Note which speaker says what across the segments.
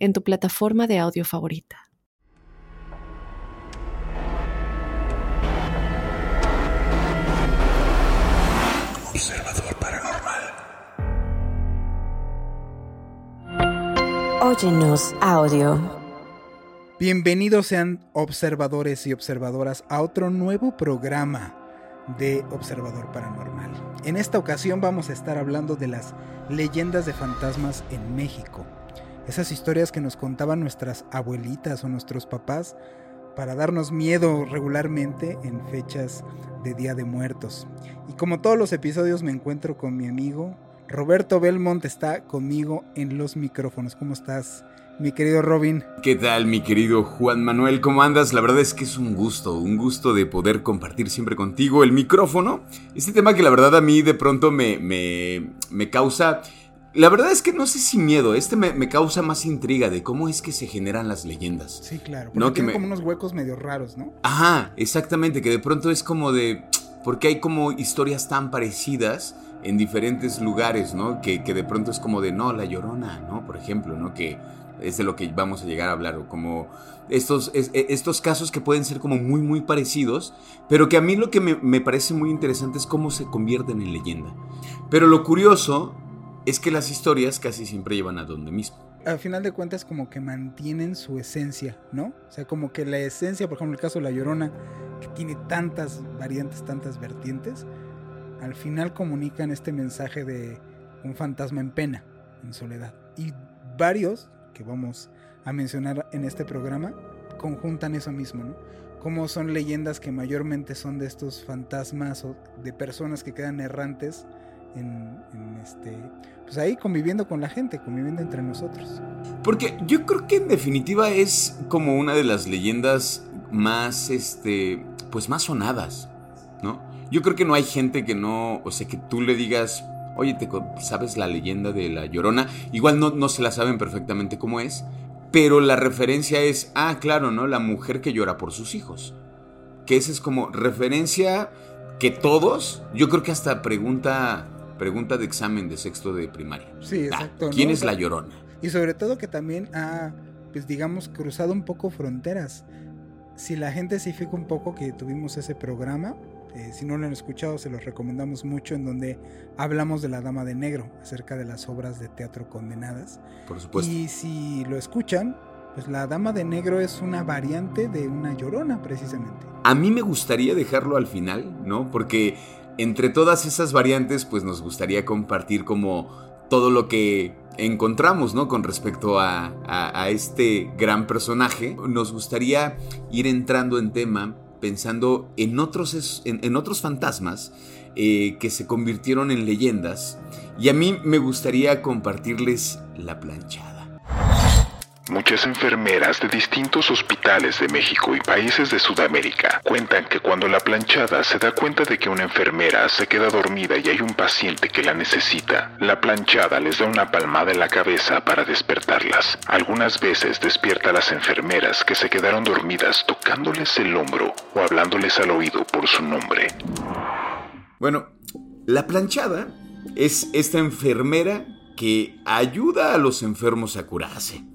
Speaker 1: en tu plataforma de audio favorita.
Speaker 2: Observador Paranormal.
Speaker 3: Óyenos audio.
Speaker 2: Bienvenidos sean observadores y observadoras a otro nuevo programa de Observador Paranormal. En esta ocasión vamos a estar hablando de las leyendas de fantasmas en México. Esas historias que nos contaban nuestras abuelitas o nuestros papás para darnos miedo regularmente en fechas de Día de Muertos. Y como todos los episodios me encuentro con mi amigo Roberto Belmont está conmigo en los micrófonos. ¿Cómo estás, mi querido Robin?
Speaker 4: ¿Qué tal, mi querido Juan Manuel? ¿Cómo andas? La verdad es que es un gusto, un gusto de poder compartir siempre contigo el micrófono. Este tema que la verdad a mí de pronto me, me, me causa... La verdad es que no sé si miedo, este me, me, causa más intriga de cómo es que se generan las leyendas.
Speaker 2: Sí, claro. Porque
Speaker 4: No, que
Speaker 2: tiene
Speaker 4: me-
Speaker 2: como unos huecos medio raros, ¿no?
Speaker 4: Ajá, exactamente, que de pronto es como de... Porque hay como historias tan parecidas en diferentes lugares, ¿no? Que, que de pronto es como de, no, la llorona, ¿no? Por ejemplo, ¿no? Que es de lo que vamos a llegar a hablar, o como estos, es- e- estos casos que pueden ser como muy, muy parecidos, pero que a mí lo que me, me parece muy interesante es cómo se convierten en leyenda. Pero lo curioso es que las historias casi siempre llevan a donde mismo.
Speaker 2: Al final de cuentas como que mantienen su esencia, ¿no? O sea, como que la esencia, por ejemplo, el caso de La Llorona, que tiene tantas variantes, tantas vertientes, al final comunican este mensaje de un fantasma en pena, en soledad. Y varios, que vamos a mencionar en este programa, conjuntan eso mismo, ¿no? Como son leyendas que mayormente son de estos fantasmas o de personas que quedan errantes en, en este, pues ahí conviviendo con la gente, conviviendo entre nosotros.
Speaker 4: Porque yo creo que en definitiva es como una de las leyendas más, este, pues más sonadas, ¿no? Yo creo que no hay gente que no, o sea, que tú le digas, oye, ¿te ¿sabes la leyenda de la Llorona? Igual no, no se la saben perfectamente cómo es, pero la referencia es, ah, claro, ¿no? La mujer que llora por sus hijos. Que esa es como referencia que todos, yo creo que hasta pregunta, pregunta de examen de sexto de primaria.
Speaker 2: Sí,
Speaker 4: Ah,
Speaker 2: exacto.
Speaker 4: ¿Quién
Speaker 2: ¿no?
Speaker 4: es la Llorona?
Speaker 2: Y sobre todo que también ha, pues digamos, cruzado un poco fronteras. Si la gente se fija un poco que tuvimos ese programa, eh, si no lo han escuchado, se los recomendamos mucho, en donde hablamos de la Dama de Negro, acerca de las obras de teatro condenadas.
Speaker 4: Por supuesto.
Speaker 2: Y si lo escuchan, pues la Dama de Negro es una variante de una llorona, precisamente.
Speaker 4: A mí me gustaría dejarlo al final, ¿no? Porque entre todas esas variantes, pues nos gustaría compartir como todo lo que encontramos, ¿no? Con respecto a, a- este gran personaje. Nos gustaría ir entrando en tema pensando en otros, en, en otros fantasmas eh, que se convirtieron en leyendas. Y a mí me gustaría compartirles la planchada.
Speaker 5: Muchas enfermeras de distintos hospitales de México y países de Sudamérica cuentan que cuando la planchada se da cuenta de que una enfermera se queda dormida y hay un paciente que la necesita, la planchada les da una palmada en la cabeza para despertarlas. Algunas veces despierta a las enfermeras que se quedaron dormidas tocándoles el hombro o hablándoles al oído por su nombre.
Speaker 4: Bueno, la planchada es esta enfermera que ayuda a los enfermos a curarse.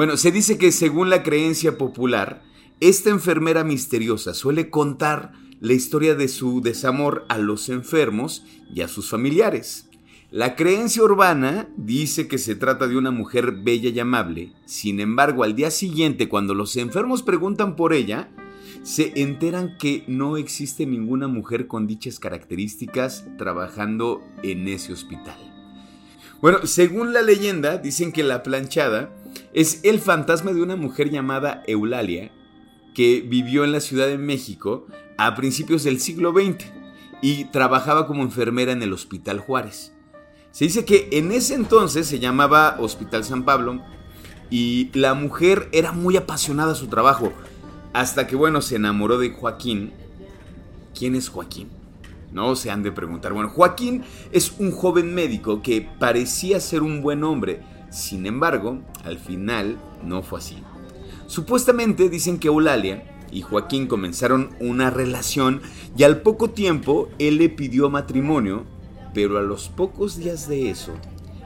Speaker 4: Bueno, se dice que según la creencia popular, esta enfermera misteriosa suele contar la historia de su desamor a los enfermos y a sus familiares. La creencia urbana dice que se trata de una mujer bella y amable, sin embargo al día siguiente cuando los enfermos preguntan por ella, se enteran que no existe ninguna mujer con dichas características trabajando en ese hospital. Bueno, según la leyenda, dicen que la planchada es el fantasma de una mujer llamada Eulalia que vivió en la Ciudad de México a principios del siglo XX y trabajaba como enfermera en el Hospital Juárez. Se dice que en ese entonces se llamaba Hospital San Pablo, y la mujer era muy apasionada a su trabajo. Hasta que, bueno, se enamoró de Joaquín. ¿Quién es Joaquín? No se han de preguntar. Bueno, Joaquín es un joven médico que parecía ser un buen hombre. Sin embargo, al final no fue así. Supuestamente dicen que Eulalia y Joaquín comenzaron una relación y al poco tiempo él le pidió matrimonio, pero a los pocos días de eso,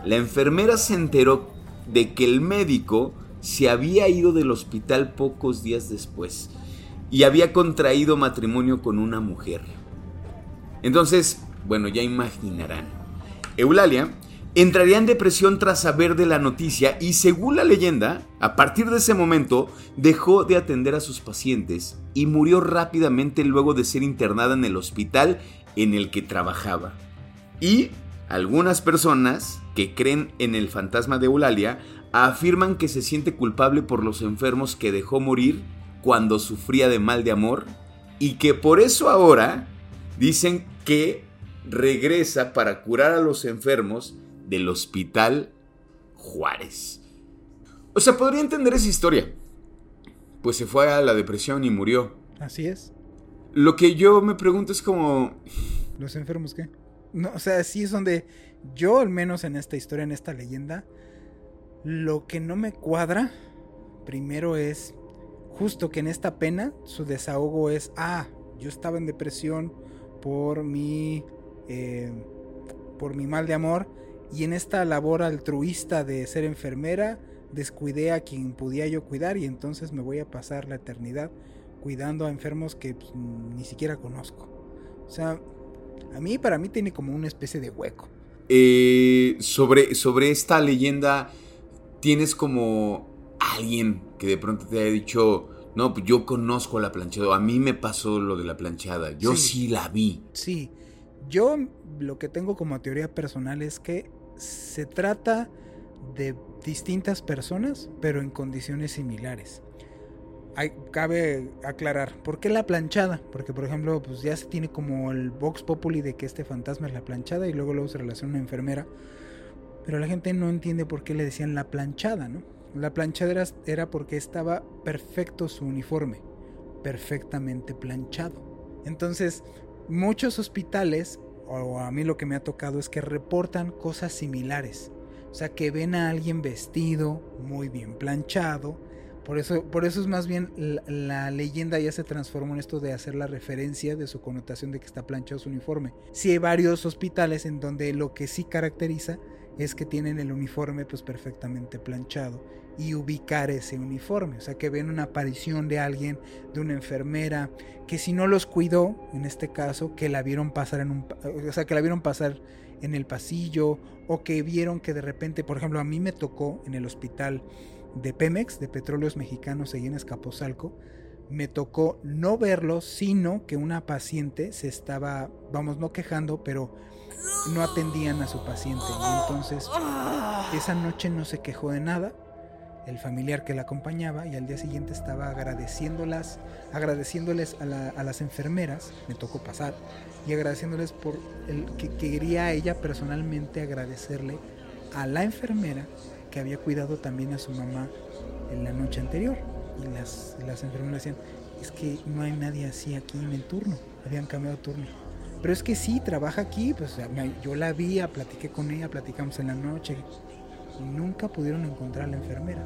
Speaker 4: la enfermera se enteró de que el médico se había ido del hospital pocos días después y había contraído matrimonio con una mujer. Entonces, bueno, ya imaginarán. Eulalia entraría en depresión tras saber de la noticia y según la leyenda, a partir de ese momento dejó de atender a sus pacientes y murió rápidamente luego de ser internada en el hospital en el que trabajaba. Y algunas personas que creen en el fantasma de Eulalia afirman que se siente culpable por los enfermos que dejó morir cuando sufría de mal de amor y que por eso ahora dicen que regresa para curar a los enfermos del Hospital Juárez. O sea, podría entender esa historia. Pues se fue a la depresión y murió.
Speaker 2: Así es.
Speaker 4: Lo que yo me pregunto es como...
Speaker 2: ¿Los enfermos qué? No, o sea, sí es donde yo, al menos en esta historia, en esta leyenda, lo que no me cuadra, primero es justo que en esta pena su desahogo es, ah, yo estaba en depresión por mi, eh, por mi mal de amor y en esta labor altruista de ser enfermera descuidé a quien podía yo cuidar y entonces me voy a pasar la eternidad cuidando a enfermos que pues, ni siquiera conozco. O sea, a mí para mí tiene como una especie de hueco.
Speaker 4: Eh, sobre, sobre esta leyenda tienes como alguien que de pronto te haya dicho, no, pues yo conozco la planchada, a mí me pasó lo de la planchada, yo sí, la vi.
Speaker 2: Sí, yo lo que tengo como teoría personal es que se trata de distintas personas, pero en condiciones similares. Hay, cabe aclarar, ¿por qué la planchada? Porque, por ejemplo, pues ya se tiene como el Vox Populi de que este fantasma es la planchada y luego luego se relaciona una enfermera pero la gente no entiende por qué le decían la planchada, ¿no? La planchada era, porque estaba perfecto su uniforme, perfectamente planchado. Entonces, muchos hospitales, o a mí lo que me ha tocado es que reportan cosas similares. O sea, que ven a alguien vestido, muy bien planchado. Por eso, por eso es más bien la, leyenda ya se transformó en esto de hacer la referencia de su connotación de que está planchado su uniforme. Sí hay varios hospitales en donde lo que sí caracteriza es que tienen el uniforme pues perfectamente planchado y ubicar ese uniforme, o sea que ven una aparición de alguien, de una enfermera que si no los cuidó, en este caso, que la vieron pasar en un, o sea que la vieron pasar en el pasillo o que vieron que de repente, por ejemplo, a mí me tocó en el hospital de Pemex, de Petróleos Mexicanos, ahí en Escaposalco, me tocó no verlo, sino que una paciente se estaba, vamos, no quejando, pero no atendían a su paciente. Y entonces esa noche no se quejó de nada el familiar que la acompañaba y al día siguiente estaba agradeciéndolas, agradeciéndoles a, las enfermeras, me tocó pasar, y agradeciéndoles por el que quería ella personalmente agradecerle a la enfermera que había cuidado también a su mamá en la noche anterior. Y las, las enfermeras decían, es que no hay nadie así aquí en el turno, habían cambiado turno pero es que sí, trabaja aquí, pues yo la vi, platiqué con ella, platicamos en la noche y nunca pudieron encontrar a la enfermera.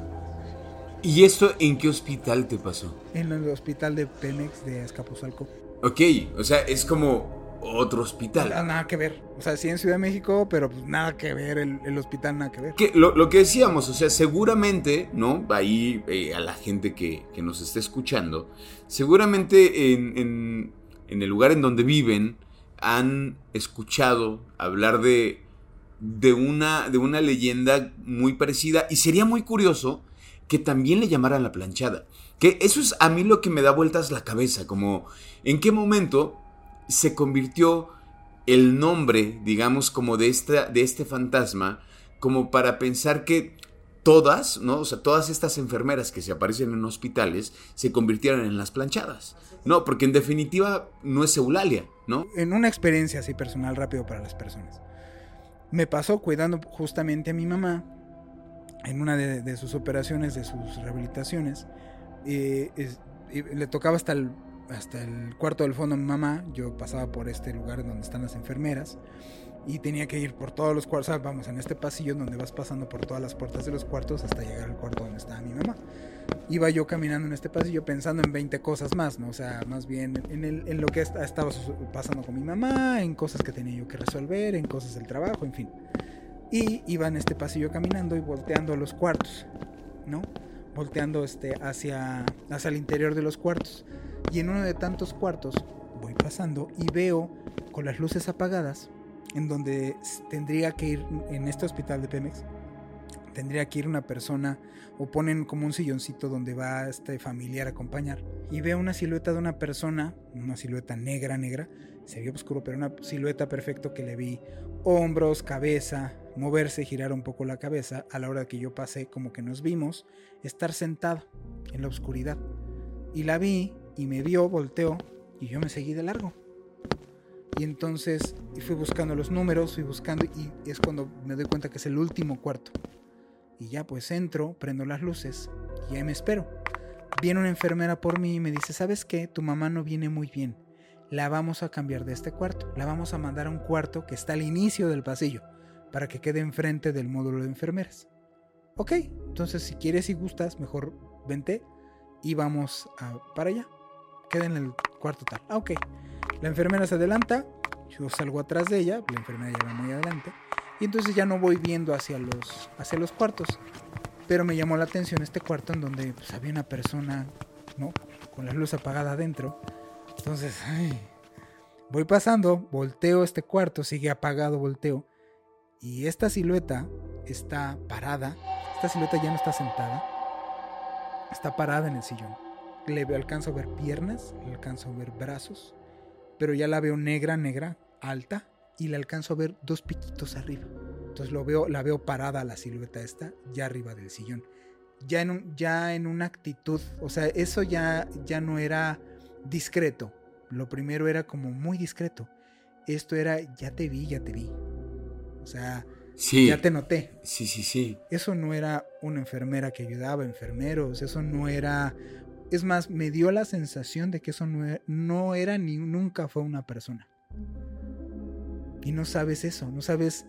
Speaker 4: ¿Y esto en qué hospital te pasó?
Speaker 2: En el hospital de Pemex de Escapuzalco.
Speaker 4: Ok, o sea, es como otro hospital.
Speaker 2: Nada, que ver. O sea, sí en Ciudad de México, pero pues nada que ver, el, hospital nada que ver.
Speaker 4: lo, que decíamos, o sea, seguramente, ¿no? Ahí eh, a la gente que, nos esté escuchando, seguramente en, en el lugar en donde viven, han escuchado hablar de, de, una, de una leyenda muy parecida y sería muy curioso que también le llamaran la planchada. Que eso es a mí lo que me da vueltas la cabeza, como en qué momento se convirtió el nombre, digamos, como de, esta, de este fantasma, como para pensar que todas, ¿no? O sea, todas estas enfermeras que se aparecen en hospitales se convirtieron en las planchadas. No, porque en definitiva no es Eulalia, ¿no?
Speaker 2: En una experiencia así personal rápido para las personas. Me pasó cuidando justamente a mi mamá en una de, sus operaciones, de sus rehabilitaciones, eh, le tocaba hasta el, hasta el cuarto del fondo a mi mamá, yo pasaba por este lugar donde están las enfermeras y tenía que ir por todos los cuartos, vamos, en este pasillo donde vas pasando por todas las puertas de los cuartos hasta llegar al cuarto donde estaba mi mamá. Iba yo caminando en este pasillo pensando en 20 cosas más, ¿no? O sea, más bien en, lo que estaba pasando con mi mamá, en cosas que tenía yo que resolver, en cosas del trabajo, en fin. Y iba en este pasillo caminando y volteando a los cuartos, ¿no? Volteando este, hacia, hacia el interior de los cuartos. Y en uno de tantos cuartos voy pasando y veo con las luces apagadas en donde tendría que ir en este hospital de Pemex, tendría que ir una persona o ponen como un silloncito donde va este familiar a acompañar y veo una silueta de una persona, una silueta negra, negra, se vio oscuro, pero una silueta perfecto que le vi hombros, cabeza, moverse, girar un poco la cabeza a la hora que yo pasé, como que nos vimos, estar sentado en la oscuridad. Y la vi y me vio, volteó y yo me seguí de largo. Y entonces fui buscando los números, fui buscando y es cuando me doy cuenta que es el último cuarto. Y ya pues entro, prendo las luces y ahí me espero. Viene una enfermera por mí y me dice, ¿sabes qué? Tu mamá no viene muy bien. La vamos a cambiar de este cuarto. La vamos a mandar a un cuarto que está al inicio del pasillo para que quede enfrente del módulo de enfermeras. Ok, entonces si quieres y gustas, mejor vente y vamos para allá. Queda en el cuarto tal. Ah, ok. La enfermera se adelanta, yo salgo atrás de ella, la enfermera ya muy adelante, y entonces ya no voy viendo hacia los, hacia los cuartos. Pero me llamó la atención este cuarto en donde pues, había una persona, ¿no? Con la luz apagada adentro. Entonces, voy pasando, volteo este cuarto, sigue apagado, volteo. Y esta silueta está parada. Esta silueta ya no está sentada. Está parada en el sillón. Le alcanzo a ver piernas, le alcanzo a ver brazos, pero ya la veo negra, negra, alta, y le alcanzo a ver dos piquitos arriba. Entonces lo veo, la veo parada la silueta esta, ya arriba del sillón. Ya en, un, ya en una actitud, o sea, eso ya, ya no era discreto. Lo primero era como muy discreto. Esto era, ya te vi, ya te vi. O sea, ya te noté.
Speaker 4: Sí, sí, sí.
Speaker 2: Eso no era una enfermera que ayudaba, enfermeros. Eso no era es más, me dio la sensación de que eso no era, ni nunca fue una persona. Y no sabes eso, no sabes,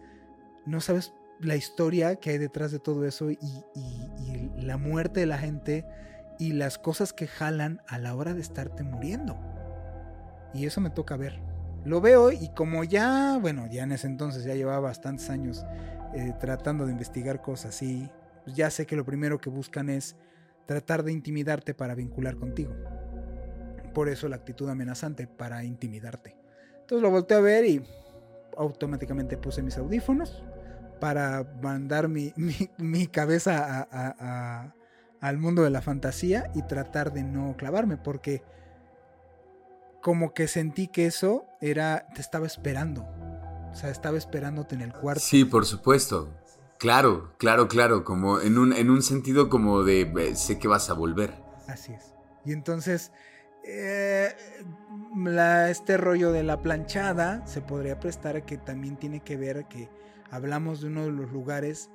Speaker 2: no sabes la historia que hay detrás de todo eso y, la muerte de la gente y las cosas que jalan a la hora de estarte muriendo. Y eso me toca ver. Lo veo y como ya, bueno, ya en ese entonces ya llevaba bastantes años eh, tratando de investigar cosas y ya sé que lo primero que buscan es tratar de intimidarte para vincular contigo. Por eso la actitud amenazante, para intimidarte. Entonces lo volteé a ver y automáticamente puse mis audífonos para mandar mi, cabeza al mundo de la fantasía y tratar de no clavarme, porque como que sentí que eso era, te estaba esperando. O sea, estaba esperándote en el cuarto.
Speaker 4: Sí, por supuesto. Claro, claro, claro, como en un, en un sentido como de sé que vas a volver.
Speaker 2: Así es. Y entonces, eh, este rollo de la planchada se podría prestar que también tiene que ver que hablamos de uno de los lugares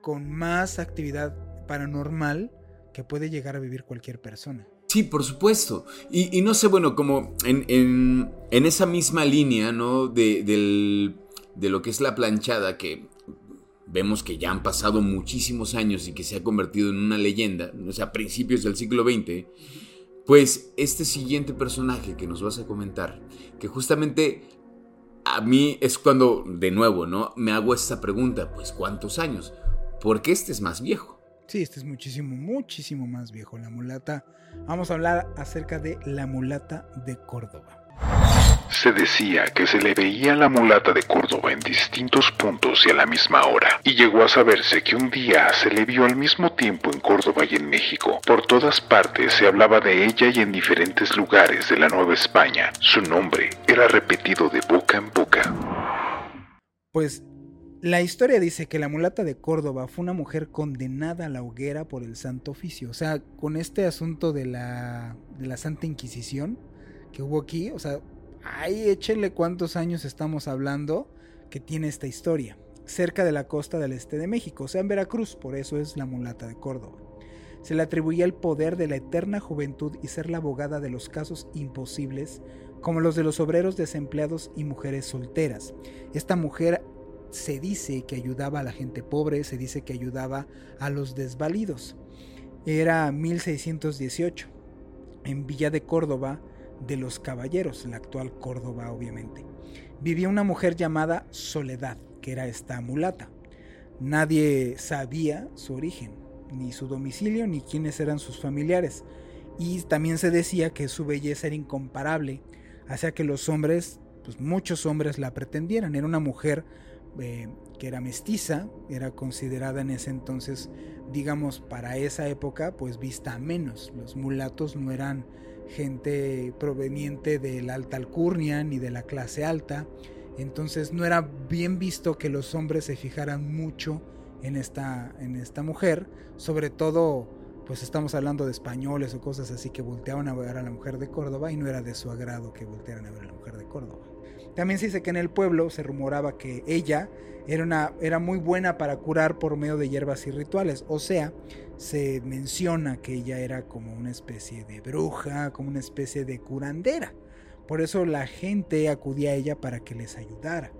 Speaker 2: con más actividad paranormal que puede llegar a vivir cualquier persona.
Speaker 4: Sí, por supuesto. Y, no sé, bueno, como en, en, esa misma línea, ¿no? De, de lo que es la planchada, que vemos que ya han pasado muchísimos años y que se ha convertido en una leyenda, o sea, a principios del siglo XX, pues este siguiente personaje que nos vas a comentar, que justamente a mí es cuando, de nuevo, ¿no? Me hago esta pregunta, pues ¿cuántos años? Porque este es más viejo.
Speaker 2: Sí, este es muchísimo, muchísimo más viejo. La mulata. Vamos a hablar acerca de la mulata de Córdoba.
Speaker 5: Se decía que se le veía la mulata de Córdoba en distintos puntos y a la misma hora, y llegó a saberse que un día se le vio al mismo tiempo en Córdoba y en México. Por todas partes se hablaba de ella y en diferentes lugares de la Nueva España. Su nombre era repetido de boca en boca.
Speaker 2: Pues la historia dice que la mulata de Córdoba fue una mujer condenada a la hoguera por el Santo Oficio. O sea, con este asunto de la, de la Santa Inquisición que hubo aquí, o sea, ahí échenle cuántos años estamos hablando que tiene esta historia. cerca de la costa del este de México, o sea, en Veracruz, por eso es la mulata de Córdoba. Se le atribuía el poder de la eterna juventud y ser la abogada de los casos imposibles, como los de los obreros desempleados y mujeres solteras. Esta mujer se dice que ayudaba a la gente pobre, se dice que ayudaba a los desvalidos. Era 1618, en Villa de Córdoba de los Caballeros, la actual Córdoba obviamente. Vivía una mujer llamada Soledad, que era esta mulata. Nadie sabía su origen, ni su domicilio, ni quiénes eran sus familiares. Y también se decía que su belleza era incomparable, hacía que los hombres, pues muchos hombres la pretendieran. Era una mujer eh, que era mestiza, era considerada en ese entonces, digamos, para esa época, pues vista menos. Los mulatos no eran gente proveniente de la alta alcurnia ni de la clase alta. Entonces no era bien visto que los hombres se fijaran mucho en esta, en esta mujer, sobre todo pues estamos hablando de españoles o cosas así que volteaban a ver a la mujer de Córdoba y no era de su agrado que voltearan a ver a la mujer de Córdoba. También se dice que en el pueblo se rumoraba que ella era, una, era muy buena para curar por medio de hierbas y rituales, o sea, se menciona que ella era como una especie de bruja, como una especie de curandera. Por eso la gente acudía a ella para que les ayudara.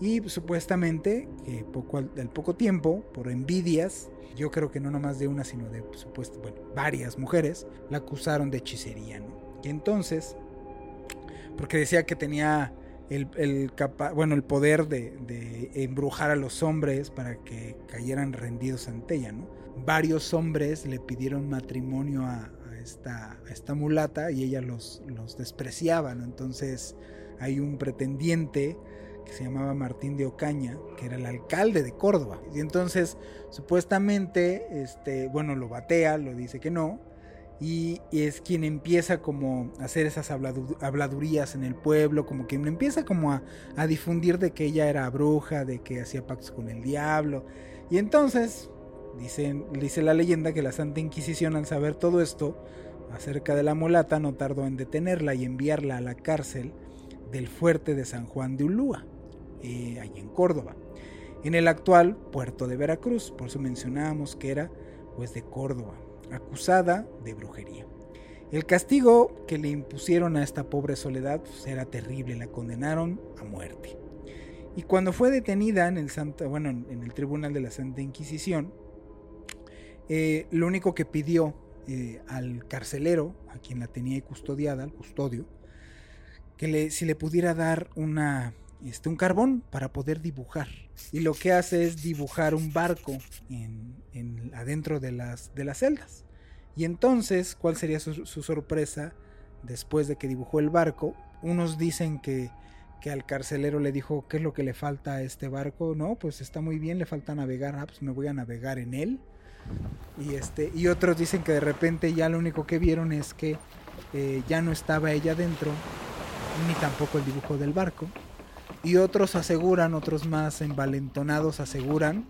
Speaker 2: Y supuestamente, que poco, al poco tiempo, por envidias, yo creo que no nomás de una, sino de supuesto, varias mujeres, la acusaron de hechicería. Y entonces, porque decía que tenía el, bueno, el poder de, embrujar a los hombres para que cayeran rendidos ante ella. Varios hombres le pidieron matrimonio a, esta, mulata y ella los, los despreciaba. Entonces hay un pretendiente que se llamaba Martín de Ocaña, que era el alcalde de Córdoba. Y entonces, supuestamente, este, bueno, lo batea, lo dice que no, y, es quien empieza como a hacer esas habladurías en el pueblo, como que empieza como a, difundir de que ella era bruja, de que hacía pactos con el diablo. Y entonces, dicen, dice la leyenda que la Santa Inquisición al saber todo esto acerca de la mulata no tardó en detenerla y enviarla a la cárcel del fuerte de San Juan de Ulúa. Eh, ahí en Córdoba, en el actual puerto de Veracruz, por eso mencionábamos que era pues de Córdoba, acusada de brujería. El castigo que le impusieron a esta pobre soledad pues, era terrible, la condenaron a muerte. Y cuando fue detenida en el, bueno, en el Tribunal de la Santa Inquisición, eh, lo único que pidió eh, al carcelero, a quien la tenía custodiada, al custodio, que si le pudiera dar una este, un carbón para poder dibujar. Y lo que hace es dibujar un barco en, adentro de las, de las celdas. Y entonces, ¿cuál sería su, sorpresa después de que dibujó el barco? Unos dicen que, que al carcelero le dijo, ¿qué es lo que le falta a este barco? No, pues está muy bien, le falta navegar, ah, pues me voy a navegar en él. Y, este, y otros dicen que de repente ya lo único que vieron es que eh, ya no estaba ella dentro, ni tampoco el dibujo del barco, y otros aseguran, otros más envalentonados aseguran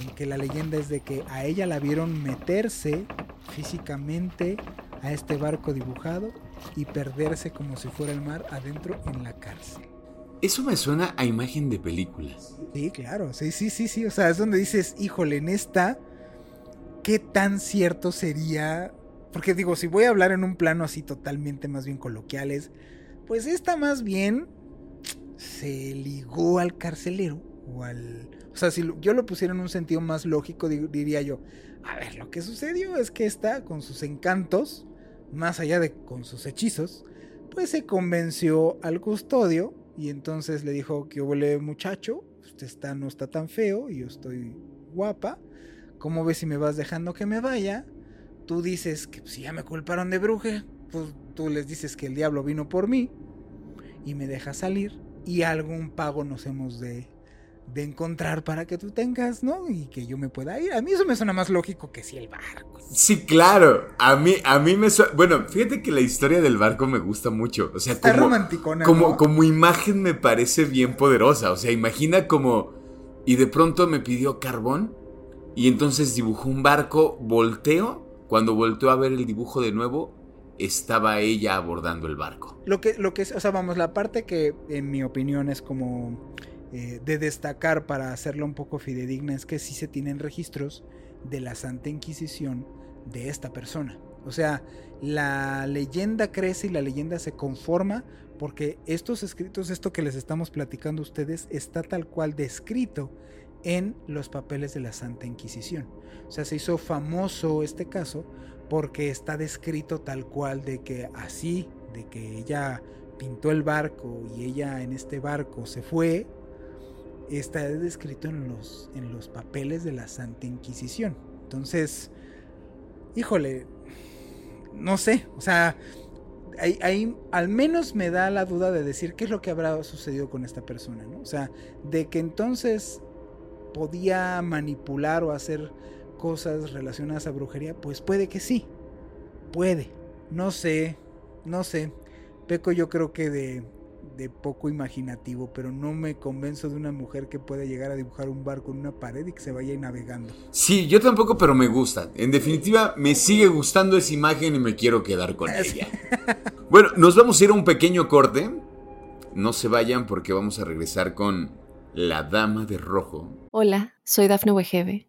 Speaker 2: en que la leyenda es de que a ella la vieron meterse físicamente a este barco dibujado y perderse como si fuera el mar adentro en la cárcel.
Speaker 4: Eso me suena a imagen de películas.
Speaker 2: Sí, claro, sí, sí, sí, sí. O sea, es donde dices, híjole, en esta, ¿qué tan cierto sería? Porque digo, si voy a hablar en un plano así totalmente más bien coloquiales, pues esta más bien se ligó al carcelero o al... O sea, si yo lo pusiera en un sentido más lógico, diría yo, a ver, lo que sucedió es que esta, con sus encantos, más allá de con sus hechizos, pues se convenció al custodio y entonces le dijo que huele muchacho, usted está, no está tan feo y yo estoy guapa, ¿cómo ves si me vas dejando que me vaya? Tú dices que si ya me culparon de bruja, pues tú les dices que el diablo vino por mí y me deja salir y algún pago nos hemos de, de encontrar para que tú tengas, ¿no? Y que yo me pueda ir. A mí eso me suena más lógico que si el barco.
Speaker 4: Sí, claro. A mí, a mí me suena... Bueno, fíjate que la historia del barco me gusta mucho. O sea,
Speaker 2: Está
Speaker 4: como,
Speaker 2: romanticona,
Speaker 4: como,
Speaker 2: ¿no?
Speaker 4: como imagen me parece bien poderosa. O sea, imagina como... Y de pronto me pidió carbón. Y entonces dibujó un barco. Volteo. Cuando volteó a ver el dibujo de nuevo, estaba ella abordando el barco.
Speaker 2: Lo que, lo que es, o sea, vamos, la parte que en mi opinión es como eh, de destacar para hacerla un poco fidedigna es que sí se tienen registros de la Santa Inquisición de esta persona. O sea, la leyenda crece y la leyenda se conforma porque estos escritos, esto que les estamos platicando a ustedes, está tal cual descrito en los papeles de la Santa Inquisición. O sea, se hizo famoso este caso porque está descrito tal cual de que así, de que ella pintó el barco y ella en este barco se fue, está descrito en los, en los papeles de la Santa Inquisición. Entonces, híjole, no sé, o sea, ahí, al menos me da la duda de decir qué es lo que habrá sucedido con esta persona, ¿no? O sea, de que entonces podía manipular o hacer cosas relacionadas a brujería, pues puede que sí, puede, no sé, no sé. Peco yo creo que de, de poco imaginativo, pero no me convenzo de una mujer que pueda llegar a dibujar un barco en una pared y que se vaya navegando.
Speaker 4: Sí, yo tampoco, pero me gusta. En definitiva, me sigue gustando esa imagen y me quiero quedar con ella. bueno, nos vamos a ir a un pequeño corte. No se vayan porque vamos a regresar con La Dama de Rojo.
Speaker 1: Hola, soy Dafne Wegebe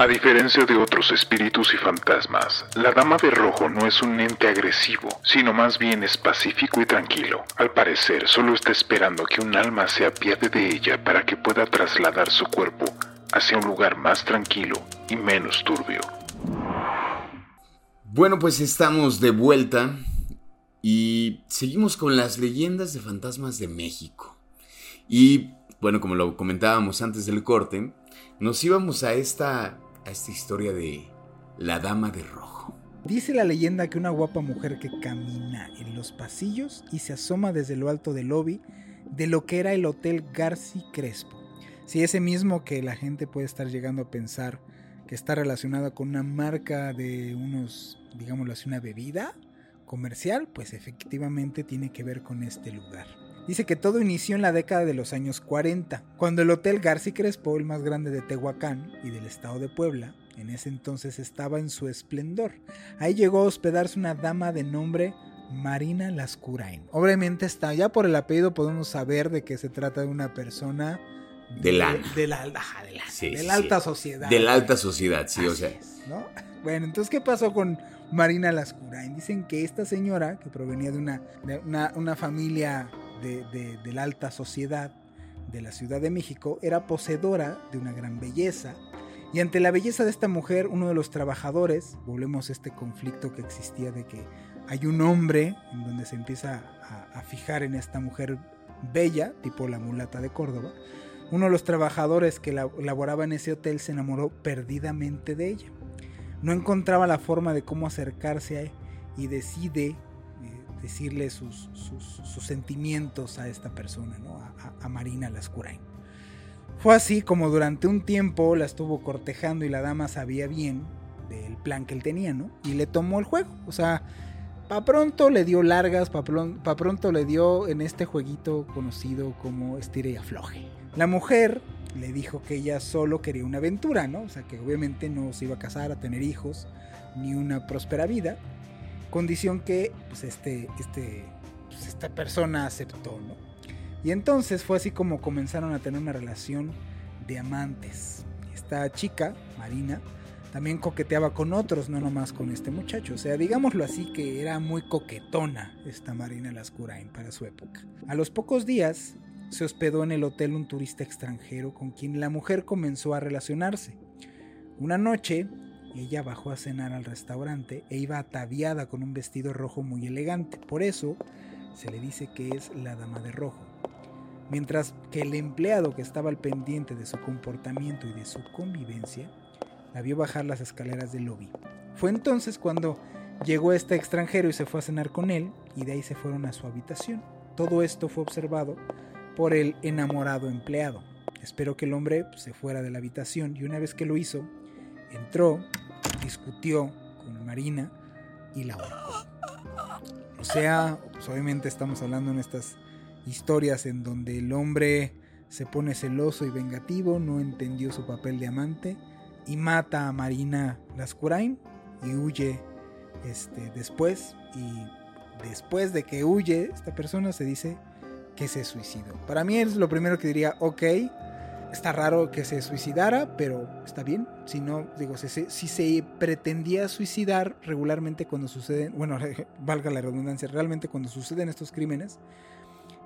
Speaker 5: A diferencia de otros espíritus y fantasmas, la Dama de Rojo no es un ente agresivo, sino más bien es pacífico y tranquilo. Al parecer, solo está esperando que un alma se apiade de ella para que pueda trasladar su cuerpo hacia un lugar más tranquilo y menos turbio.
Speaker 4: Bueno, pues estamos de vuelta y seguimos con las leyendas de fantasmas de México. Y bueno, como lo comentábamos antes del corte, nos íbamos a esta esta historia de la Dama de Rojo.
Speaker 2: Dice la leyenda que una guapa mujer que camina en los pasillos y se asoma desde lo alto del lobby de lo que era el Hotel Garci Crespo. Si ese mismo que la gente puede estar llegando a pensar que está relacionado con una marca de unos, digámoslo así, una bebida comercial, pues efectivamente tiene que ver con este lugar. Dice que todo inició en la década de los años 40, cuando el Hotel Garci Crespo, el más grande de Tehuacán y del estado de Puebla, en ese entonces estaba en su esplendor. Ahí llegó a hospedarse una dama de nombre Marina Lascurain. Obviamente está, ya por el apellido podemos saber de que se trata de una persona
Speaker 4: de la,
Speaker 2: de, la, de la, alta sociedad.
Speaker 4: De la alta sociedad, sí, o sea.
Speaker 2: ¿no? Bueno, entonces, ¿qué pasó con Marina Lascurain? Dicen que esta señora, que provenía de una, de una, una familia de, la alta sociedad de la Ciudad de México, era poseedora de una gran belleza. Y ante la belleza de esta mujer, uno de los trabajadores, volvemos a este conflicto que existía de que hay un hombre en donde se empieza a, fijar en esta mujer bella, tipo la mulata de Córdoba, uno de los trabajadores que laboraba en ese hotel se enamoró perdidamente de ella. No encontraba la forma de cómo acercarse a él y decide decirle sus, sus, sentimientos a esta persona, ¿no? a, a Marina Lascurain. Fue así como durante un tiempo la estuvo cortejando y la dama sabía bien del plan que él tenía, ¿no? Y le tomó el juego. O sea, pa' pronto le dio largas, pa, pronto le dio en este jueguito conocido como estire y afloje. La mujer le dijo que ella solo quería una aventura, ¿no? O sea, que obviamente no se iba a casar, a tener hijos, ni una próspera vida. Condición que pues este, este, pues, esta persona aceptó, ¿no? Y entonces fue así como comenzaron a tener una relación de amantes. Esta chica, Marina, también coqueteaba con otros, no nomás con este muchacho. O sea, digámoslo así que era muy coquetona esta Marina Lascurain para su época. A los pocos días se hospedó en el hotel un turista extranjero con quien la mujer comenzó a relacionarse. Una noche, ella bajó a cenar al restaurante e iba ataviada con un vestido rojo muy elegante. Por eso se le dice que es la dama de rojo. Mientras que el empleado que estaba al pendiente de su comportamiento y de su convivencia, la vio bajar las escaleras del lobby. Fue entonces cuando llegó este extranjero y se fue a cenar con él y de ahí se fueron a su habitación. Todo esto fue observado por el enamorado empleado. Espero que el hombre se fuera de la habitación y una vez que lo hizo, entró, discutió con Marina y la ahorcó. O sea, pues, obviamente estamos hablando en estas historias en donde el hombre se pone celoso y vengativo, no entendió su papel de amante y mata a Marina Lascurain y huye este, después. Y después de que huye, esta persona se dice que se suicidó. Para mí es lo primero que diría, ok, está raro que se suicidara, pero está bien. Si no, digo, si, si se pretendía suicidar regularmente cuando suceden, bueno, valga la redundancia, realmente cuando suceden estos crímenes,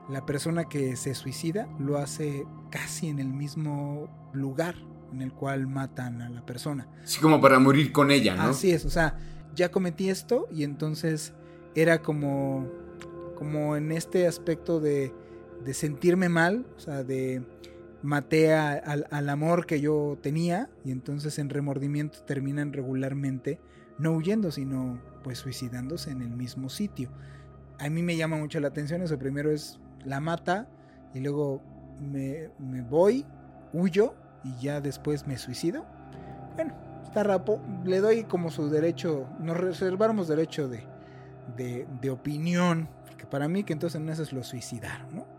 Speaker 2: la persona que se suicida lo hace casi en el mismo lugar en el cual matan a la persona.
Speaker 4: Así como para morir con ella, ¿no?
Speaker 2: Así es, o sea, ya cometí esto y entonces era como, como en este aspecto de, de sentirme mal, o sea, de maté al amor que yo tenía y entonces en remordimiento terminan regularmente no huyendo, sino pues suicidándose en el mismo sitio. A mí me llama mucho la atención eso, primero es la mata y luego me, voy, huyo y ya después me suicido. Bueno, está rapo, le doy como su derecho, nos reservamos derecho de, de, de opinión, porque para mí que entonces en eso es lo suicidaron, ¿no?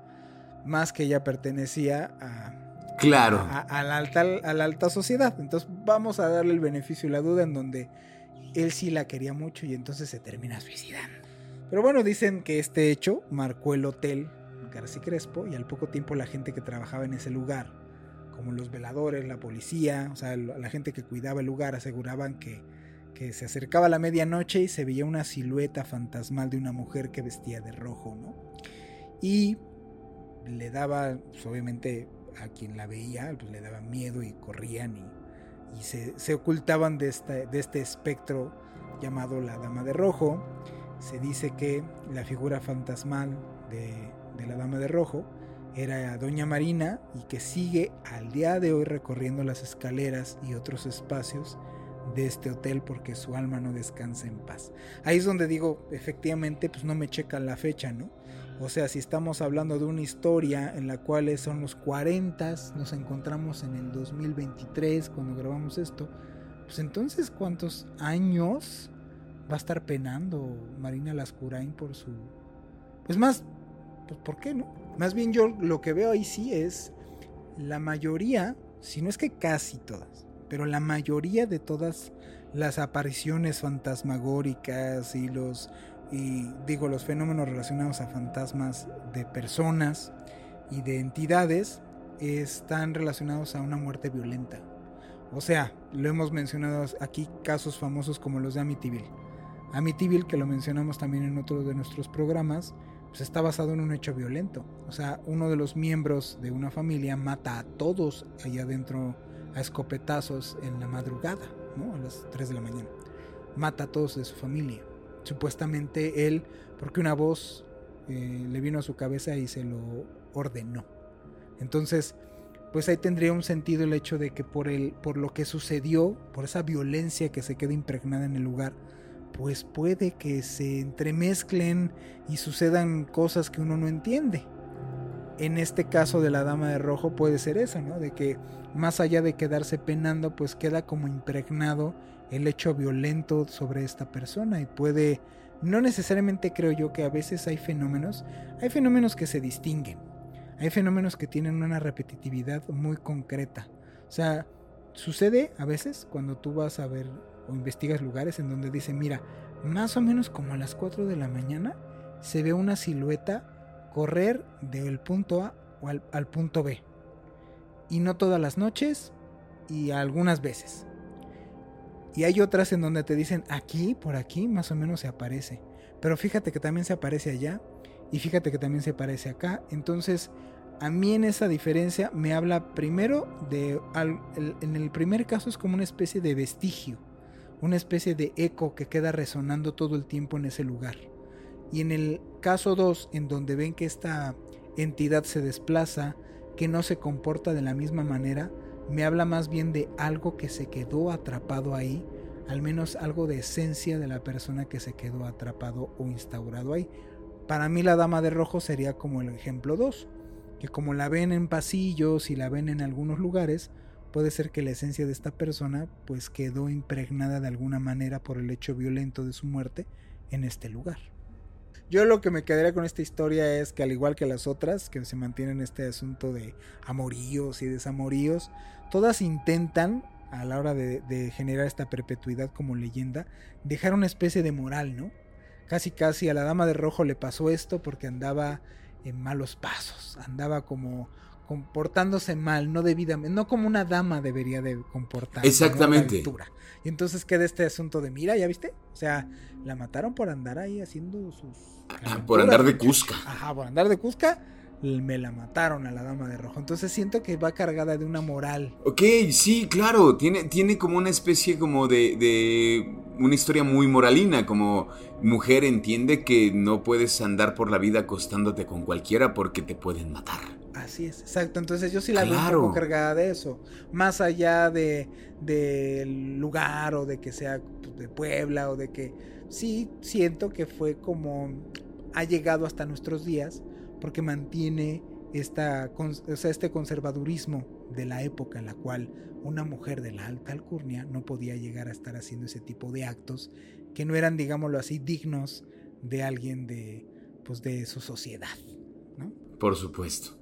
Speaker 2: Más que ella pertenecía a...
Speaker 4: Claro.
Speaker 2: A, a, la alta, a la alta sociedad. Entonces vamos a darle el beneficio y la duda en donde él sí la quería mucho y entonces se termina suicidando. Pero bueno, dicen que este hecho marcó el hotel García Crespo y al poco tiempo la gente que trabajaba en ese lugar, como los veladores, la policía, o sea, la gente que cuidaba el lugar aseguraban que, que se acercaba la medianoche y se veía una silueta fantasmal de una mujer que vestía de rojo, ¿no? Y le daba, pues, obviamente a quien la veía, pues le daba miedo y corrían y, se, se, ocultaban de este, de este espectro llamado la Dama de Rojo. Se dice que la figura fantasmal de, de la Dama de Rojo era Doña Marina y que sigue al día de hoy recorriendo las escaleras y otros espacios de este hotel porque su alma no descansa en paz. Ahí es donde digo, efectivamente, pues no me checan la fecha, ¿no? O sea, si estamos hablando de una historia en la cual son los 40, nos encontramos en el 2023 cuando grabamos esto, pues entonces ¿cuántos años va a estar penando Marina Lascurain por su... Pues más, pues ¿por qué no? Más bien yo lo que veo ahí sí es la mayoría, si no es que casi todas, pero la mayoría de todas las apariciones fantasmagóricas y los y digo los fenómenos relacionados a fantasmas de personas y de entidades están relacionados a una muerte violenta. O sea, lo hemos mencionado aquí casos famosos como los de Amityville. Amityville que lo mencionamos también en otro de nuestros programas, pues está basado en un hecho violento. O sea, uno de los miembros de una familia mata a todos allá adentro a escopetazos en la madrugada, ¿no? A las 3 de la mañana. Mata a todos de su familia. Supuestamente él, porque una voz eh, le vino a su cabeza y se lo ordenó. Entonces, pues ahí tendría un sentido el hecho de que por, el, por lo que sucedió, por esa violencia que se queda impregnada en el lugar, pues puede que se entremezclen y sucedan cosas que uno no entiende. En este caso de la dama de rojo puede ser eso, ¿no? De que más allá de quedarse penando, pues queda como impregnado el hecho violento sobre esta persona y puede, no necesariamente creo yo que a veces hay fenómenos, hay fenómenos que se distinguen, hay fenómenos que tienen una repetitividad muy concreta. O sea, sucede a veces cuando tú vas a ver o investigas lugares en donde dice, mira, más o menos como a las 4 de la mañana se ve una silueta correr del punto A al, al punto B. Y no todas las noches y algunas veces. Y hay otras en donde te dicen, aquí, por aquí, más o menos se aparece. Pero fíjate que también se aparece allá. Y fíjate que también se aparece acá. Entonces, a mí en esa diferencia me habla primero de... En el primer caso es como una especie de vestigio una especie de eco que queda resonando todo el tiempo en ese lugar. Y en el caso 2, en donde ven que esta entidad se desplaza, que no se comporta de la misma manera, me habla más bien de algo que se quedó atrapado ahí, al menos algo de esencia de la persona que se quedó atrapado o instaurado ahí. Para mí la dama de rojo sería como el ejemplo 2, que como la ven en pasillos y la ven en algunos lugares, puede ser que la esencia de esta persona pues quedó impregnada de alguna manera por el hecho violento de su muerte en este lugar. Yo lo que me quedaría con esta historia es que al igual que las otras, que se mantienen este asunto de amoríos y desamoríos, todas intentan, a la hora de, de, generar esta perpetuidad como leyenda, dejar una especie de moral, ¿no? Casi casi a la dama de rojo le pasó esto porque andaba en malos pasos, andaba como comportándose mal, no debidamente, no como una dama debería de comportarse.
Speaker 4: Exactamente.
Speaker 2: Y entonces queda este asunto de, mira, ¿ya viste? O sea, la mataron por andar ahí haciendo sus...
Speaker 4: Ah, por andar de Cusca.
Speaker 2: Ajá, por andar de Cusca me la mataron a la dama de rojo. Entonces siento que va cargada de una moral.
Speaker 4: Ok, sí, claro. Tiene, tiene como una especie como de, de una historia muy moralina. Como mujer entiende que no puedes andar por la vida acostándote con cualquiera porque te pueden matar.
Speaker 2: Así es, exacto. Entonces yo sí la veo un poco cargada de eso. Más allá de del lugar o de que sea de Puebla o de que sí siento que fue como ha llegado hasta nuestros días porque mantiene esta, o sea, este conservadurismo de la época en la cual una mujer de la alta alcurnia no podía llegar a estar haciendo ese tipo de actos que no eran, digámoslo así, dignos de alguien de, pues, de su sociedad. ¿no?
Speaker 4: Por supuesto.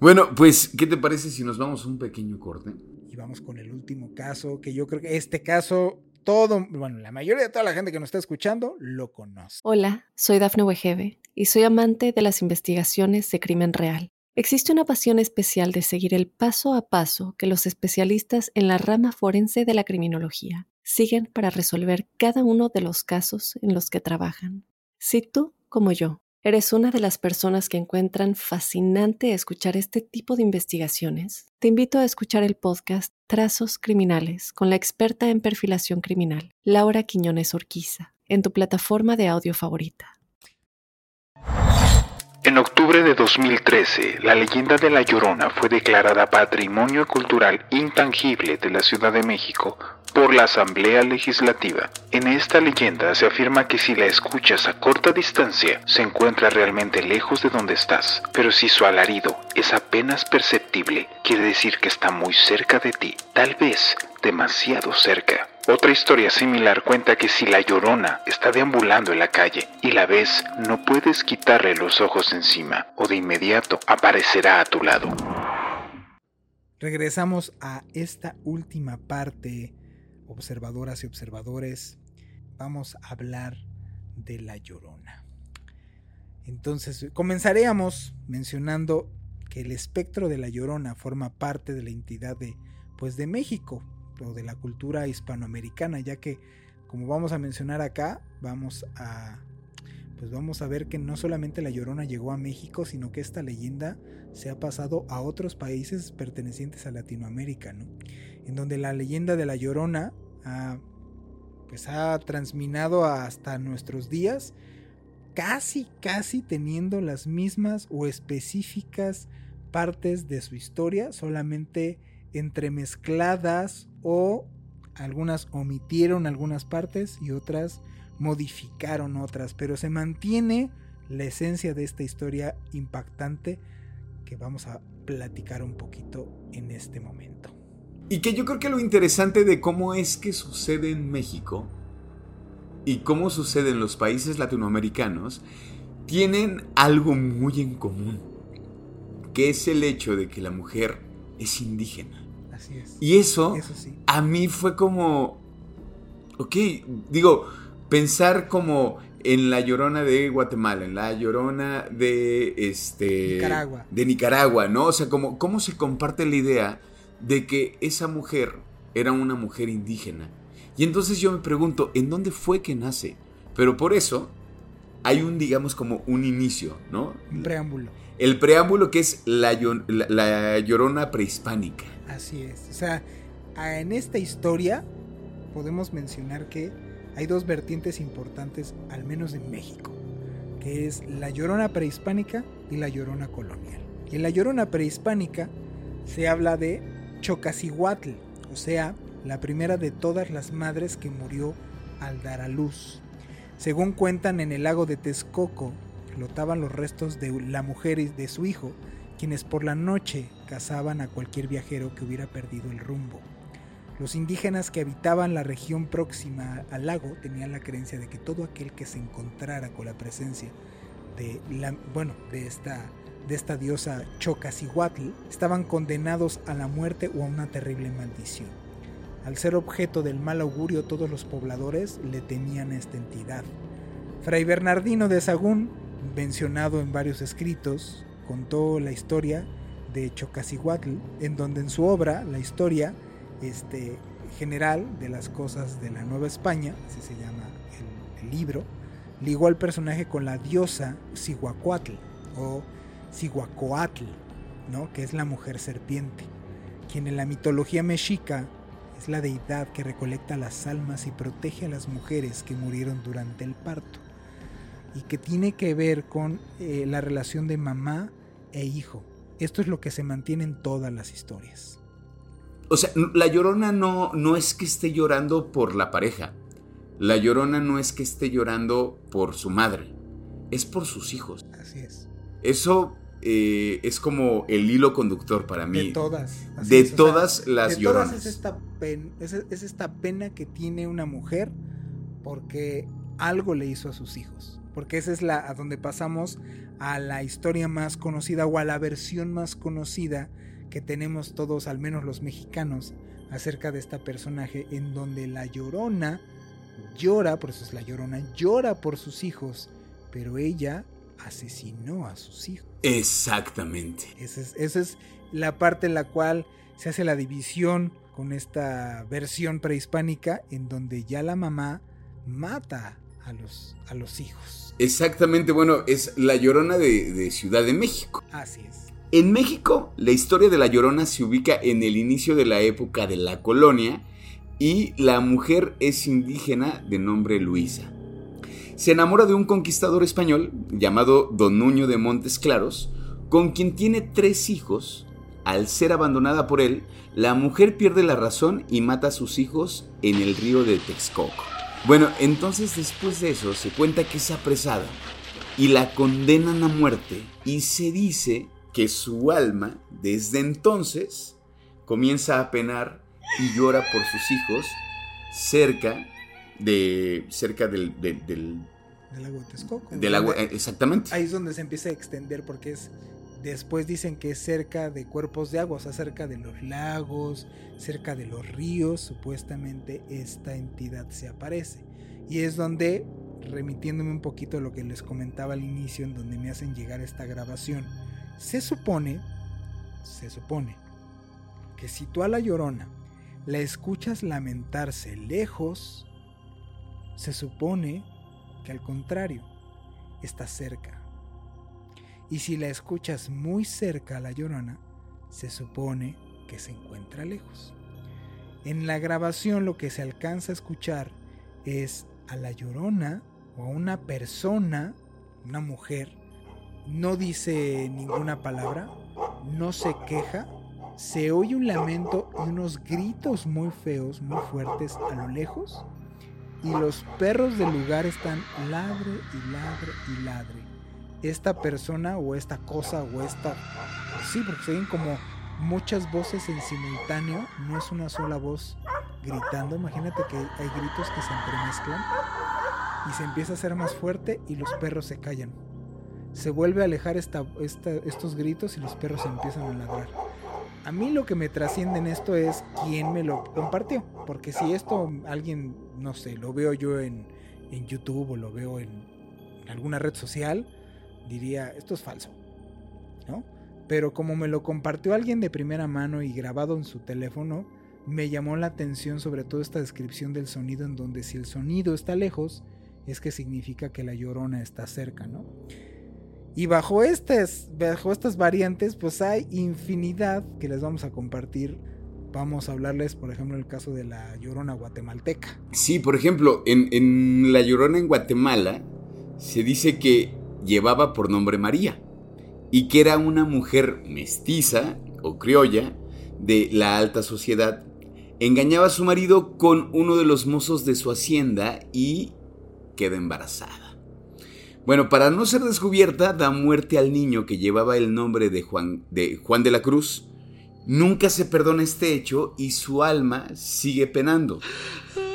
Speaker 4: Bueno, pues, ¿qué te parece si nos vamos a un pequeño corte?
Speaker 2: Y vamos con el último caso, que yo creo que este caso bueno, la mayoría de toda la gente que nos está escuchando lo conoce.
Speaker 1: Hola, soy Dafne Wegebe y soy amante de las investigaciones de crimen real. Existe una pasión especial de seguir el paso a paso que los especialistas en la rama forense de la criminología siguen para resolver cada uno de los casos en los que trabajan. Si tú, como yo, ¿Eres una de las personas que encuentran fascinante escuchar este tipo de investigaciones? Te invito a escuchar el podcast Trazos Criminales con la experta en perfilación criminal, Laura Quiñones Orquiza, en tu plataforma de audio favorita.
Speaker 5: En octubre de 2013, la leyenda de La Llorona fue declarada Patrimonio Cultural Intangible de la Ciudad de México por la Asamblea Legislativa. En esta leyenda se afirma que si la escuchas a corta distancia, se encuentra realmente lejos de donde estás, pero si su alarido es apenas perceptible, quiere decir que está muy cerca de ti, tal vez demasiado cerca. Otra historia similar cuenta que si la llorona está deambulando en la calle y la ves, no puedes quitarle los ojos encima o de inmediato aparecerá a tu lado.
Speaker 2: Regresamos a esta última parte observadoras y observadores, vamos a hablar de la llorona. Entonces, comenzaríamos mencionando que el espectro de la llorona forma parte de la entidad de, pues, de México o de la cultura hispanoamericana, ya que, como vamos a mencionar acá, vamos a pues vamos a ver que no solamente la Llorona llegó a México, sino que esta leyenda se ha pasado a otros países pertenecientes a Latinoamérica, ¿no? En donde la leyenda de la Llorona ha, pues ha transminado hasta nuestros días, casi, casi teniendo las mismas o específicas partes de su historia, solamente entremezcladas o algunas omitieron algunas partes y otras modificaron otras, pero se mantiene la esencia de esta historia impactante que vamos a platicar un poquito en este momento.
Speaker 4: Y que yo creo que lo interesante de cómo es que sucede en México y cómo sucede en los países latinoamericanos tienen algo muy en común, que es el hecho de que la mujer es indígena.
Speaker 2: Así es.
Speaker 4: Y eso, a mí fue como, ok, digo, pensar como en la llorona de Guatemala, en la llorona de este
Speaker 2: Nicaragua.
Speaker 4: de Nicaragua, ¿no? O sea, como cómo se comparte la idea de que esa mujer era una mujer indígena. Y entonces yo me pregunto, ¿en dónde fue que nace? Pero por eso hay un, digamos, como un inicio, ¿no?
Speaker 2: Un preámbulo.
Speaker 4: El preámbulo que es la, la llorona prehispánica.
Speaker 2: Así es. O sea, en esta historia podemos mencionar que hay dos vertientes importantes, al menos en México, que es la llorona prehispánica y la llorona colonial. Y en la llorona prehispánica se habla de Chocasihuatl, o sea, la primera de todas las madres que murió al dar a luz. Según cuentan en el lago de Texcoco, flotaban los restos de la mujer y de su hijo, quienes por la noche cazaban a cualquier viajero que hubiera perdido el rumbo. Los indígenas que habitaban la región próxima al lago tenían la creencia de que todo aquel que se encontrara con la presencia de la, bueno, de esta de esta diosa Chocasihuatl estaban condenados a la muerte o a una terrible maldición. Al ser objeto del mal augurio, todos los pobladores le temían a esta entidad. Fray Bernardino de Sagún, mencionado en varios escritos, contó la historia de Chocasihuatl, en donde en su obra, la historia este, general de las cosas de la Nueva España, así se llama el, el libro, ligó al personaje con la diosa Cihuacuatl o Cihuacoatl, ¿no? que es la mujer serpiente, quien en la mitología mexica es la deidad que recolecta las almas y protege a las mujeres que murieron durante el parto, y que tiene que ver con eh, la relación de mamá e hijo. Esto es lo que se mantiene en todas las historias.
Speaker 4: O sea, la llorona no, no es que esté llorando por la pareja. La llorona no es que esté llorando por su madre. Es por sus hijos.
Speaker 2: Así es.
Speaker 4: Eso eh, es como el hilo conductor para mí.
Speaker 2: De todas.
Speaker 4: de todas las
Speaker 2: de
Speaker 4: lloronas.
Speaker 2: Todas es, esta pen, es, es esta pena que tiene una mujer porque algo le hizo a sus hijos. Porque esa es la a donde pasamos a la historia más conocida o a la versión más conocida que tenemos todos, al menos los mexicanos, acerca de esta personaje en donde la llorona llora, por eso es la llorona, llora por sus hijos, pero ella asesinó a sus hijos.
Speaker 4: Exactamente.
Speaker 2: Esa es, esa es la parte en la cual se hace la división con esta versión prehispánica en donde ya la mamá mata a los, a los hijos.
Speaker 4: Exactamente, bueno, es la llorona de, de Ciudad de México.
Speaker 2: Así es.
Speaker 4: En México, la historia de la Llorona se ubica en el inicio de la época de la colonia y la mujer es indígena de nombre Luisa. Se enamora de un conquistador español llamado Don Nuño de Montes Claros, con quien tiene tres hijos. Al ser abandonada por él, la mujer pierde la razón y mata a sus hijos en el río de Texcoco. Bueno, entonces después de eso se cuenta que es apresada y la condenan a muerte y se dice que su alma desde entonces comienza a penar y llora por sus hijos cerca de cerca del del, del,
Speaker 2: del lago de Texcoco.
Speaker 4: Del lago, exactamente.
Speaker 2: Ahí es donde se empieza a extender porque es después dicen que es cerca de cuerpos de agua, o sea, cerca de los lagos, cerca de los ríos, supuestamente esta entidad se aparece. Y es donde remitiéndome un poquito a lo que les comentaba al inicio en donde me hacen llegar esta grabación se supone, se supone, que si tú a la llorona la escuchas lamentarse lejos, se supone que al contrario, está cerca. Y si la escuchas muy cerca a la llorona, se supone que se encuentra lejos. En la grabación lo que se alcanza a escuchar es a la llorona o a una persona, una mujer, no dice ninguna palabra, no se queja, se oye un lamento y unos gritos muy feos, muy fuertes a lo lejos, y los perros del lugar están ladre y ladre y ladre. Esta persona o esta cosa o esta... Sí, porque se oyen como muchas voces en simultáneo, no es una sola voz gritando. Imagínate que hay gritos que se entremezclan y se empieza a hacer más fuerte y los perros se callan se vuelve a alejar esta, esta, estos gritos y los perros empiezan a ladrar. A mí lo que me trasciende en esto es quién me lo compartió. Porque si esto alguien, no sé, lo veo yo en, en YouTube o lo veo en alguna red social, diría, esto es falso. ¿No? Pero como me lo compartió alguien de primera mano y grabado en su teléfono, me llamó la atención sobre todo esta descripción del sonido en donde si el sonido está lejos, es que significa que la llorona está cerca, ¿no? Y bajo estas, bajo estas variantes, pues hay infinidad que les vamos a compartir. Vamos a hablarles, por ejemplo, el caso de la llorona guatemalteca.
Speaker 4: Sí, por ejemplo, en, en la llorona en Guatemala se dice que llevaba por nombre María y que era una mujer mestiza o criolla de la alta sociedad. Engañaba a su marido con uno de los mozos de su hacienda y queda embarazada. Bueno, para no ser descubierta, da muerte al niño que llevaba el nombre de Juan de, Juan de la Cruz. Nunca se perdona este hecho y su alma sigue penando.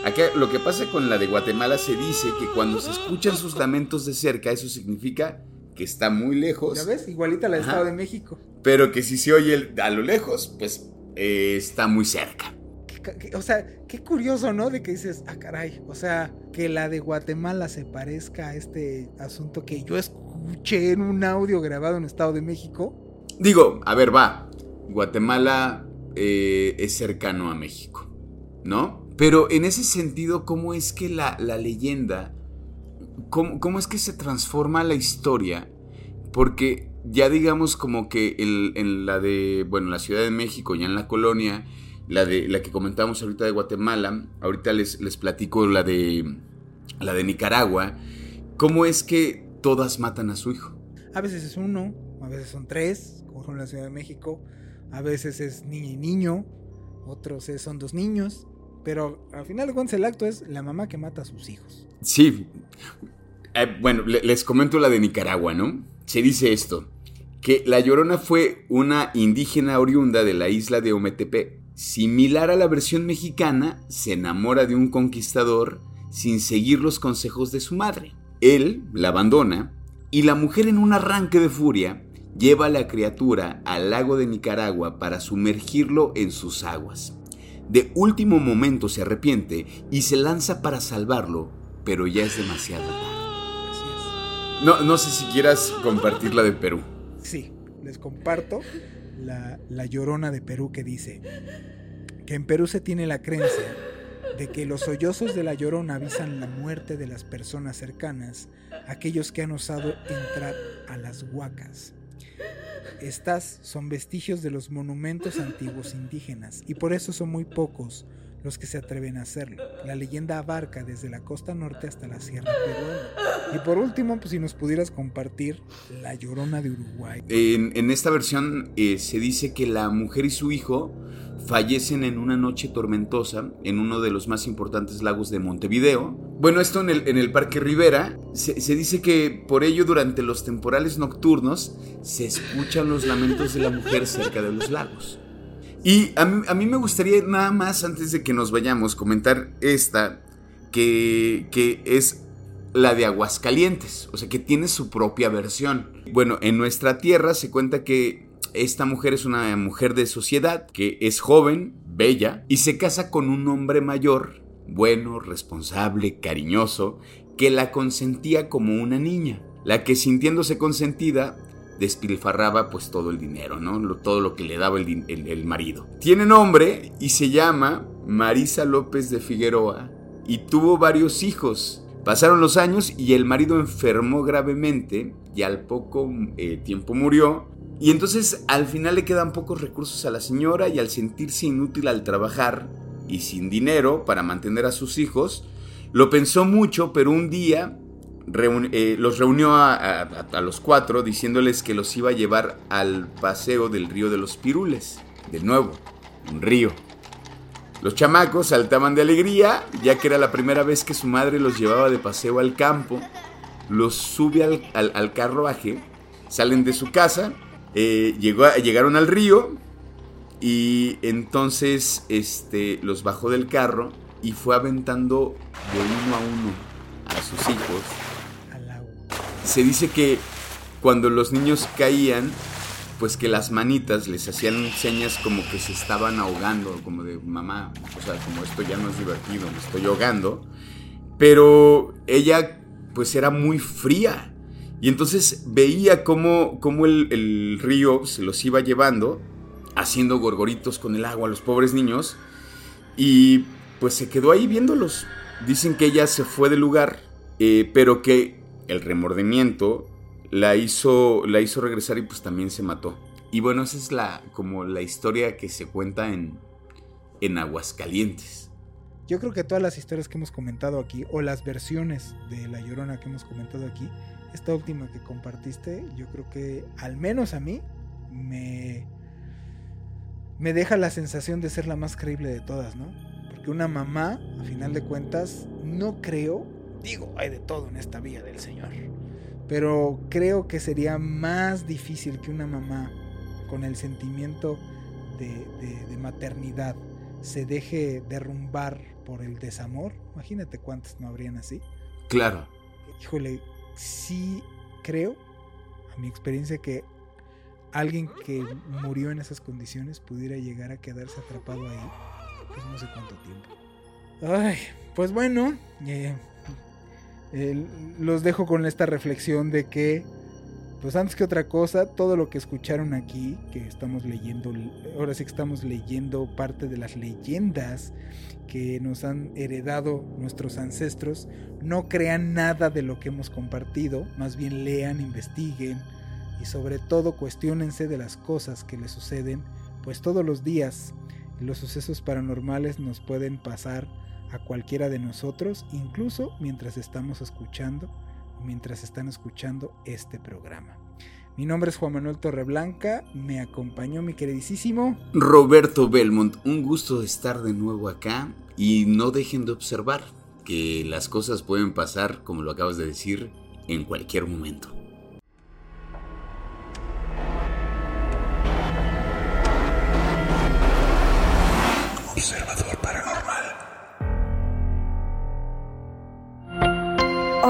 Speaker 4: Acá, lo que pasa con la de Guatemala se dice que cuando se escuchan sus lamentos de cerca, eso significa que está muy lejos.
Speaker 2: ¿Ya ves? Igualita la del Estado de México.
Speaker 4: Pero que si se oye a lo lejos, pues eh, está muy cerca.
Speaker 2: O sea, qué curioso, ¿no? De que dices, ah, caray, o sea, que la de Guatemala se parezca a este asunto que yo escuché en un audio grabado en Estado de México.
Speaker 4: Digo, a ver, va. Guatemala eh, es cercano a México, ¿no? Pero en ese sentido, ¿cómo es que la, leyenda, cómo, cómo, es que se transforma la historia? Porque ya digamos como que en la de, bueno, la Ciudad de México, ya en la colonia, la de la que comentamos ahorita de Guatemala, ahorita les, les platico la de la de Nicaragua, ¿cómo es que todas matan a su hijo?
Speaker 2: A veces es uno, a veces son tres, como en la Ciudad de México, a veces es niña y niño, otros son dos niños, pero al final de cuentas el acto es la mamá que mata a sus hijos.
Speaker 4: Sí. Eh, bueno, les comento la de Nicaragua, ¿no? Se dice esto, que La Llorona fue una indígena oriunda de la isla de Ometepe. Similar a la versión mexicana, se enamora de un conquistador sin seguir los consejos de su madre. Él la abandona y la mujer en un arranque de furia lleva a la criatura al lago de Nicaragua para sumergirlo en sus aguas. De último momento se arrepiente y se lanza para salvarlo, pero ya es demasiado tarde. No, no sé si quieras compartir la de Perú.
Speaker 2: Sí, les comparto la, la llorona de Perú que dice que en Perú se tiene la creencia de que los sollozos de la llorona avisan la muerte de las personas cercanas, aquellos que han osado entrar a las huacas. Estas son vestigios de los monumentos antiguos indígenas y por eso son muy pocos los que se atreven a hacerlo. La leyenda abarca desde la costa norte hasta la sierra peruana. Y por último, pues si nos pudieras compartir La Llorona de Uruguay.
Speaker 4: En, esta versión eh, se dice que la mujer y su hijo fallecen en una noche tormentosa en uno de los más importantes lagos de Montevideo. Bueno, esto en el, en el Parque Rivera. Se, dice que por ello durante los temporales nocturnos se escuchan los lamentos de la mujer cerca de los lagos. Y a mí, me gustaría nada más, antes de que nos vayamos, comentar esta, que, que es la de Aguascalientes, o sea que tiene su propia versión. Bueno, en nuestra tierra se cuenta que esta mujer es una mujer de sociedad que es joven, bella, y se casa con un hombre mayor, bueno, responsable, cariñoso, que la consentía como una niña, la que sintiéndose consentida despilfarraba pues todo el dinero, ¿no? todo lo que le daba el, el, marido. Tiene nombre y se llama Marisa López de Figueroa y tuvo varios hijos. Pasaron los años y el marido enfermó gravemente y al poco eh, tiempo murió y entonces al final le quedan pocos recursos a la señora y al sentirse inútil al trabajar y sin dinero para mantener a sus hijos, lo pensó mucho, pero un día eh, los reunió a, los cuatro diciéndoles que los iba a llevar al paseo del río de los Pirules, de nuevo, un río. Los chamacos saltaban de alegría, ya que era la primera vez que su madre los llevaba de paseo al campo. Los sube al, carruaje, salen de su casa eh, llegaron al río y entonces este, los bajó del carro y fue aventando de uno a uno a sus hijos. Se dice que cuando los niños caían, pues que las manitas les hacían señas como que se estaban ahogando, como de mamá, o sea, como esto ya no es divertido, me estoy ahogando. Pero ella pues era muy fría y entonces veía cómo, el, río se los iba llevando, haciendo gorgoritos con el agua a los pobres niños. Y pues se quedó ahí viéndolos. Dicen que ella se fue del lugar, eh, pero que el remordimiento la hizo, la hizo regresar y pues también se mató. Y bueno, esa es la, como la historia que se cuenta en, en Aguascalientes.
Speaker 2: Yo creo que todas las historias que hemos comentado aquí, o las versiones de La Llorona que hemos comentado aquí, esta última que compartiste, yo creo que al menos a mí me, me deja la sensación de ser la más creíble de todas, ¿no? Porque una mamá, a final de cuentas, no creo Digo, hay de todo en esta vía del Señor. Pero creo que sería más difícil que una mamá con el sentimiento de, de maternidad se deje derrumbar por el desamor. Imagínate cuántas no habrían así.
Speaker 4: Claro.
Speaker 2: Híjole, sí creo, a mi experiencia, que alguien que murió en esas condiciones pudiera llegar a quedarse atrapado ahí, pues no sé cuánto tiempo. Ay, pues bueno, eh, los dejo con esta reflexión de que, pues antes que otra cosa, todo lo que escucharon aquí, que estamos leyendo, ahora sí que estamos leyendo parte de las leyendas que nos han heredado nuestros ancestros, no crean nada de lo que hemos compartido, más bien lean, investiguen y sobre todo cuestionense de las cosas que les suceden, pues todos los días los sucesos paranormales nos pueden pasar a cualquiera de nosotros, incluso mientras estamos escuchando mientras están escuchando este programa. Mi nombre es Juan Manuel Torreblanca, me acompañó mi queridísimo
Speaker 4: Roberto Belmont. Un gusto estar de nuevo acá y no dejen de observar que las cosas pueden pasar, como lo acabas de decir, en cualquier momento.